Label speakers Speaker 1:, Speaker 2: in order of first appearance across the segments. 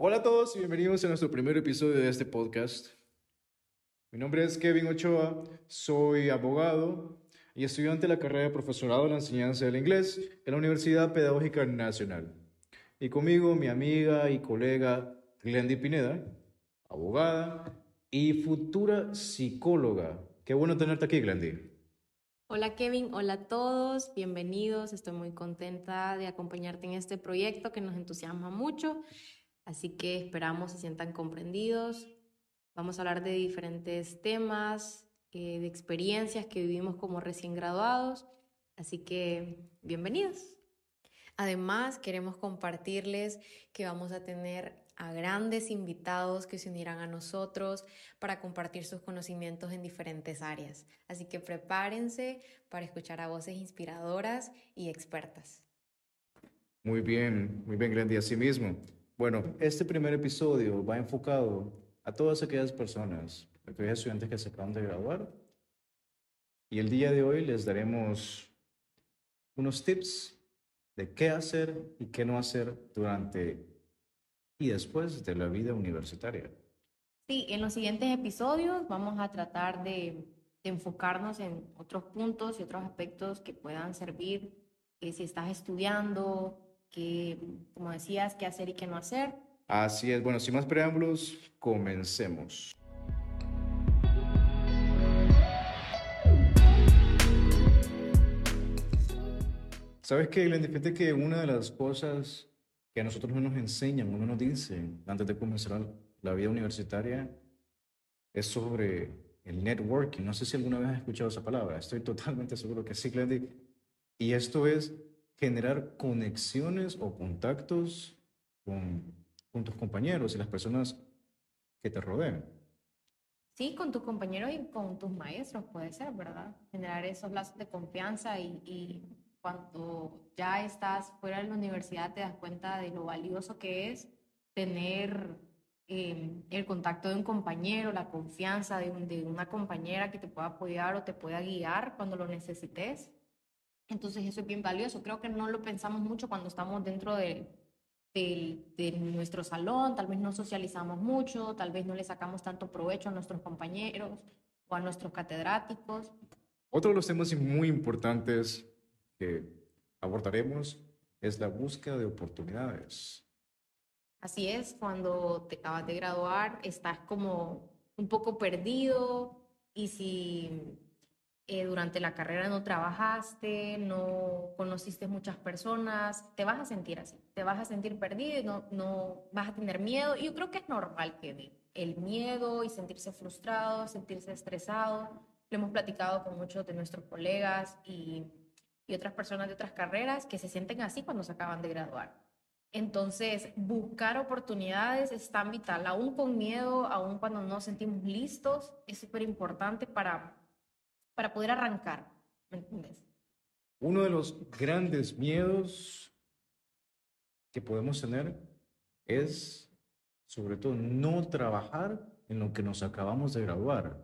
Speaker 1: Hola a todos y bienvenidos a nuestro primer episodio de este podcast. Mi nombre es Kevin Ochoa, soy abogado y estudiante de la carrera de profesorado en la enseñanza del inglés en la Universidad Pedagógica Nacional. Y conmigo mi amiga y colega Glendy Pineda, abogada y futura psicóloga. Qué bueno tenerte aquí, Glendy.
Speaker 2: Hola Kevin, hola a todos, bienvenidos. Estoy muy contenta de acompañarte en este proyecto que nos entusiasma mucho, así que esperamos se sientan comprendidos. Vamos a hablar de diferentes temas, eh, de experiencias que vivimos como recién graduados, así que bienvenidos. Además, queremos compartirles que vamos a tener a grandes invitados que se unirán a nosotros para compartir sus conocimientos en diferentes áreas. Así que prepárense para escuchar a voces inspiradoras y expertas.
Speaker 1: Muy bien, muy bien, Glendy, así mismo. Bueno, este primer episodio va enfocado a todas aquellas personas, aquellos estudiantes que se acaban de graduar. Y el día de hoy les daremos unos tips de qué hacer y qué no hacer durante y después de la vida universitaria.
Speaker 2: Sí, en los siguientes episodios vamos a tratar de, enfocarnos en otros puntos y otros aspectos que puedan servir eh, si estás estudiando, que, como decías, qué hacer y qué no hacer.
Speaker 1: Así es. Bueno, sin más preámbulos, comencemos. ¿Sabes qué, Glenn? Fíjate que una de las cosas que a nosotros no nos enseñan, uno nos dice antes de comenzar la vida universitaria, es sobre el networking. No sé si alguna vez has escuchado esa palabra, estoy totalmente seguro que sí, Glendy. Y esto es generar conexiones o contactos con, con tus compañeros y las personas que te rodean.
Speaker 2: Sí, con tus compañeros y con tus maestros puede ser, ¿verdad? Generar esos lazos de confianza y, y cuando ya estás fuera de la universidad te das cuenta de lo valioso que es tener em, el contacto de un compañero, la confianza de, de, una compañera que te pueda apoyar o te pueda guiar cuando lo necesites. Entonces eso es bien valioso. Creo que no lo pensamos mucho cuando estamos dentro de, de, de nuestro salón, tal vez no socializamos mucho, tal vez no le sacamos tanto provecho a nuestros compañeros o a nuestros catedráticos.
Speaker 1: Otro de los temas muy importantes que abordaremos es la búsqueda de oportunidades.
Speaker 2: Así es, cuando te acabas de graduar estás como un poco perdido y si eh, durante la carrera no trabajaste, no conociste muchas personas, te vas a sentir así, te vas a sentir perdido, no, no vas a tener miedo. Y yo creo que es normal que el miedo y sentirse frustrado, sentirse estresado, lo hemos platicado con muchos de nuestros colegas y y otras personas de otras carreras que se sienten así cuando se acaban de graduar. Entonces, buscar oportunidades es tan vital, aún con miedo, aún cuando no sentimos listos, es súper importante para, para poder arrancar, ¿me entiendes?
Speaker 1: Uno de los grandes miedos que podemos tener es, sobre todo, no trabajar en lo que nos acabamos de graduar.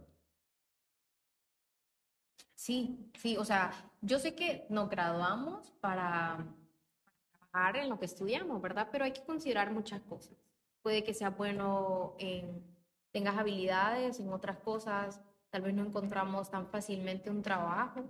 Speaker 2: Sí, sí, o sea, yo sé que nos graduamos para trabajar en lo que estudiamos, ¿verdad? Pero hay que considerar muchas cosas. Puede que sea bueno en, tengas habilidades en otras cosas, tal vez no encontramos tan fácilmente un trabajo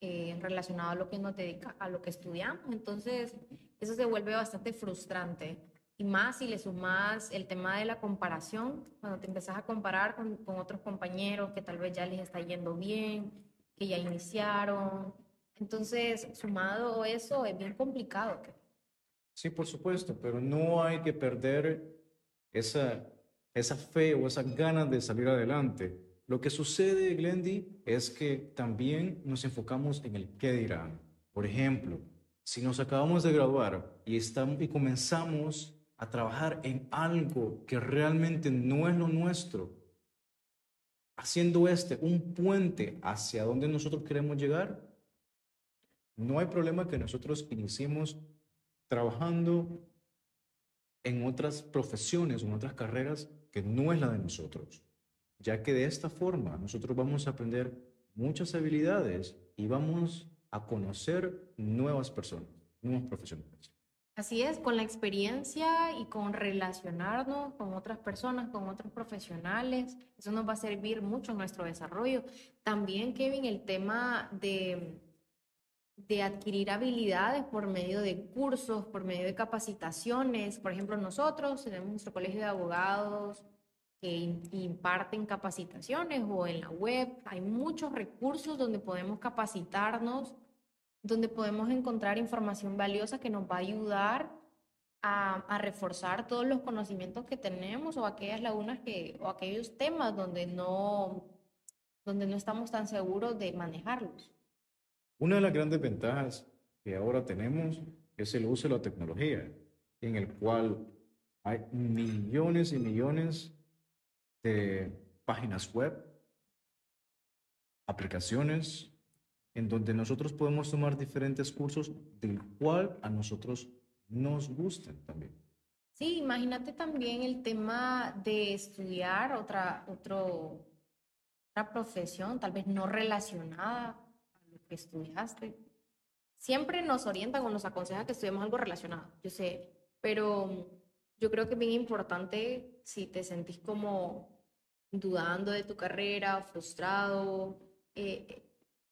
Speaker 2: eh, relacionado a lo que nos dedica, a lo que estudiamos. Entonces, eso se vuelve bastante frustrante. Y más si le sumas el tema de la comparación, cuando te empezás a comparar con, con otros compañeros que tal vez ya les está yendo bien, que ya iniciaron. Entonces, sumado eso, es bien complicado.
Speaker 1: Sí, por supuesto, pero no hay que perder esa, esa fe o esas ganas de salir adelante. Lo que sucede, Glendy, es que también nos enfocamos en el qué dirán. Por ejemplo, si nos acabamos de graduar y, estamos, y comenzamos a trabajar en algo que realmente no es lo nuestro, haciendo este un puente hacia donde nosotros queremos llegar, no hay problema que nosotros iniciemos trabajando en otras profesiones en otras carreras que no es la de nosotros, ya que de esta forma nosotros vamos a aprender muchas habilidades y vamos a conocer nuevas personas, nuevos profesionales.
Speaker 2: Así es, con la experiencia y con relacionarnos con otras personas, con otros profesionales, eso nos va a servir mucho en nuestro desarrollo. También, Kevin, el tema de, de adquirir habilidades por medio de cursos, por medio de capacitaciones. Por ejemplo, nosotros tenemos nuestro colegio de abogados que imparten capacitaciones o en la web. Hay muchos recursos donde podemos capacitarnos donde podemos encontrar información valiosa que nos va a ayudar a, reforzar todos los conocimientos que tenemos o aquellas lagunas que, o aquellos temas donde no, donde no estamos tan seguros de manejarlos.
Speaker 1: Una de las grandes ventajas que ahora tenemos es el uso de la tecnología, en el cual hay millones y millones de páginas web, aplicaciones, en donde nosotros podemos tomar diferentes cursos del cual a nosotros nos gusten también.
Speaker 2: Sí, imagínate también el tema de estudiar otra, otro, otra profesión, tal vez no relacionada a lo que estudiaste. Siempre nos orientan o nos aconsejan que estudiemos algo relacionado, yo sé, pero yo creo que es bien importante si te sentís como dudando de tu carrera, frustrado, eh,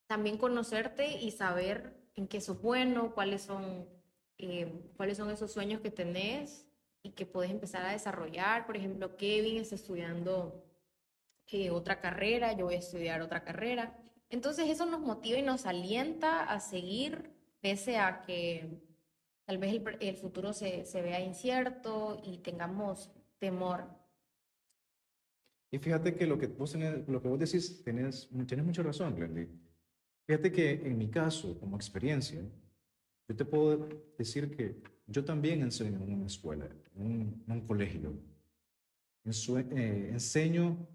Speaker 2: también conocerte y saber en qué sos bueno, cuáles son, eh, cuáles son esos sueños que tenés y que puedes empezar a desarrollar. Por ejemplo, Kevin está estudiando eh, otra carrera, yo voy a estudiar otra carrera. Entonces eso nos motiva y nos alienta a seguir pese a que tal vez el, el futuro se, se, vea incierto y tengamos temor.
Speaker 1: Y fíjate que lo que vos, tenés, lo que vos decís, tenés, tienes mucha razón, Glendy. Fíjate que en mi caso, como experiencia, yo te puedo decir que yo también enseño en una escuela, en un, colegio. Eh, enseño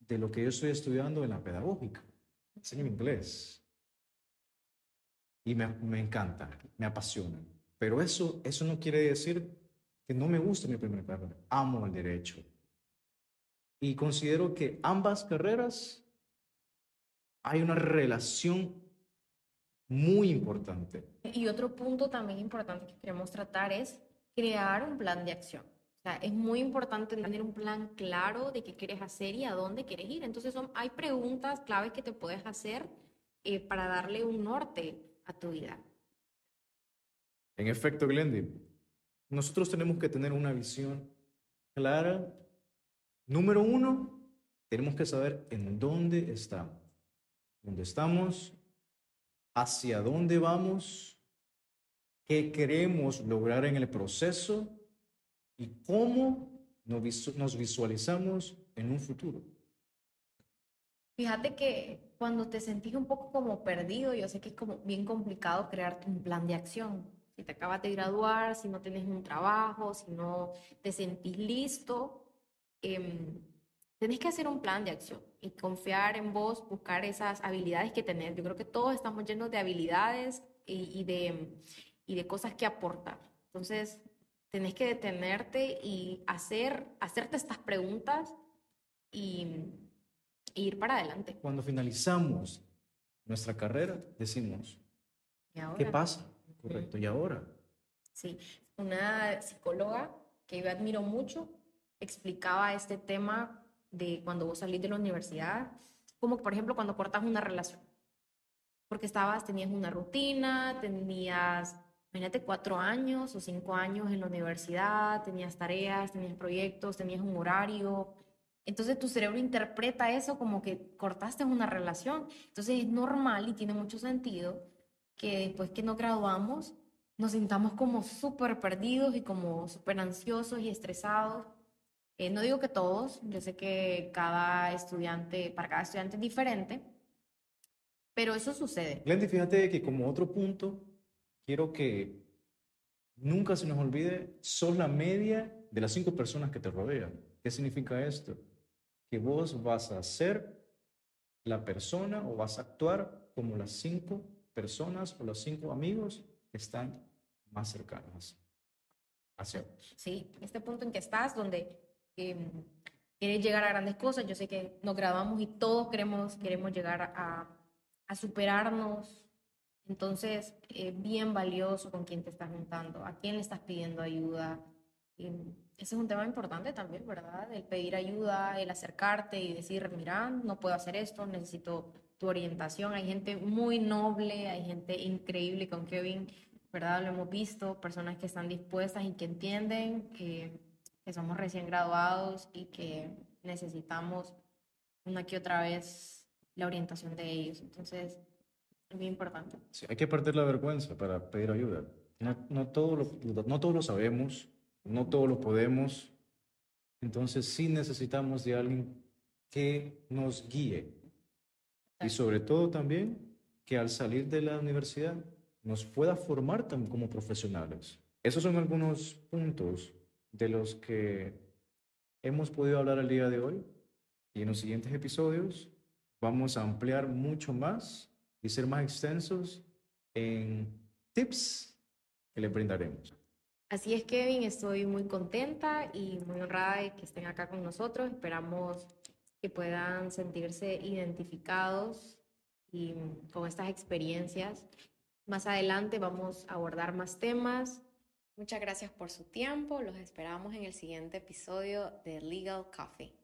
Speaker 1: de lo que yo estoy estudiando en la pedagógica. Enseño inglés. Y me, me encanta, me apasiona. Pero eso, eso no quiere decir que no me guste mi primera carrera. Amo el derecho. Y considero que ambas carreras hay una relación muy importante.
Speaker 2: Y otro punto también importante que queremos tratar es crear un plan de acción. O sea, es muy importante tener un plan claro de qué quieres hacer y a dónde quieres ir. Entonces, son, hay preguntas claves que te puedes hacer eh, para darle un norte a tu vida.
Speaker 1: En efecto, Glendy, nosotros tenemos que tener una visión clara. Número uno, tenemos que saber en dónde estamos dónde estamos, hacia dónde vamos, qué queremos lograr en el proceso y cómo nos visualizamos en un futuro.
Speaker 2: Fíjate que cuando te sentís un poco como perdido, yo sé que es como bien complicado crearte un plan de acción. Si te acabas de graduar, si no tienes un trabajo, si no te sentís listo, eh, tenés que hacer un plan de acción y confiar en vos, buscar esas habilidades que tenés. Yo creo que todos estamos llenos de habilidades y, de, y de cosas que aportar. Entonces, tenés que detenerte y hacer, hacerte estas preguntas y, ir para adelante.
Speaker 1: Cuando finalizamos nuestra carrera, decimos, ¿qué pasa? Correcto, ¿y ahora?
Speaker 2: Sí, una psicóloga que yo admiro mucho explicaba este tema de cuando vos salís de la universidad, como por ejemplo cuando cortas una relación, porque estabas, tenías una rutina, tenías, imagínate, cuatro años o cinco años en la universidad, tenías tareas, tenías proyectos, tenías un horario, entonces tu cerebro interpreta eso como que cortaste una relación. Entonces es normal y tiene mucho sentido que después que nos graduamos nos sintamos como súper perdidos y como súper ansiosos y estresados eh, no digo que todos, yo sé que cada estudiante, para cada estudiante es diferente, pero eso sucede.
Speaker 1: Glendy, fíjate que como otro punto, quiero que nunca se nos olvide, son la media de las cinco personas que te rodean. ¿Qué significa esto? Que vos vas a ser la persona o vas a actuar como las cinco personas o los cinco amigos que están más cercanos hacia vos.
Speaker 2: Sí, este punto en que estás, donde quieres llegar a grandes cosas. Yo sé que nos graduamos y todos queremos, queremos llegar a, a superarnos Entonces, es bien valioso con quién te estás juntando, a quién le estás pidiendo ayuda. Y ese es un tema importante también, ¿verdad? El pedir ayuda, el acercarte y decir, mira, no puedo hacer esto, necesito tu orientación. Hay gente muy noble, hay gente increíble con Kevin, ¿verdad? Lo hemos visto, personas que están dispuestas y que entienden que, que somos recién graduados y que necesitamos una que otra vez la orientación de ellos. Entonces, es muy importante.
Speaker 1: Sí, hay que perder la vergüenza para pedir ayuda. No, no, todo lo, no todo lo sabemos, no todo lo podemos. Entonces sí necesitamos de alguien que nos guíe. Y sobre todo también que al salir de la universidad nos pueda formar como profesionales. Esos son algunos puntos de los que hemos podido hablar el día de hoy. Y en los siguientes episodios vamos a ampliar mucho más y ser más extensos en tips que les brindaremos.
Speaker 2: Así es, Kevin, estoy muy contenta y muy honrada de que estén acá con nosotros. Esperamos que puedan sentirse identificados y con estas experiencias. Más adelante vamos a abordar más temas.
Speaker 3: Muchas gracias por su tiempo. Los esperamos en el siguiente episodio de Legal Coffee.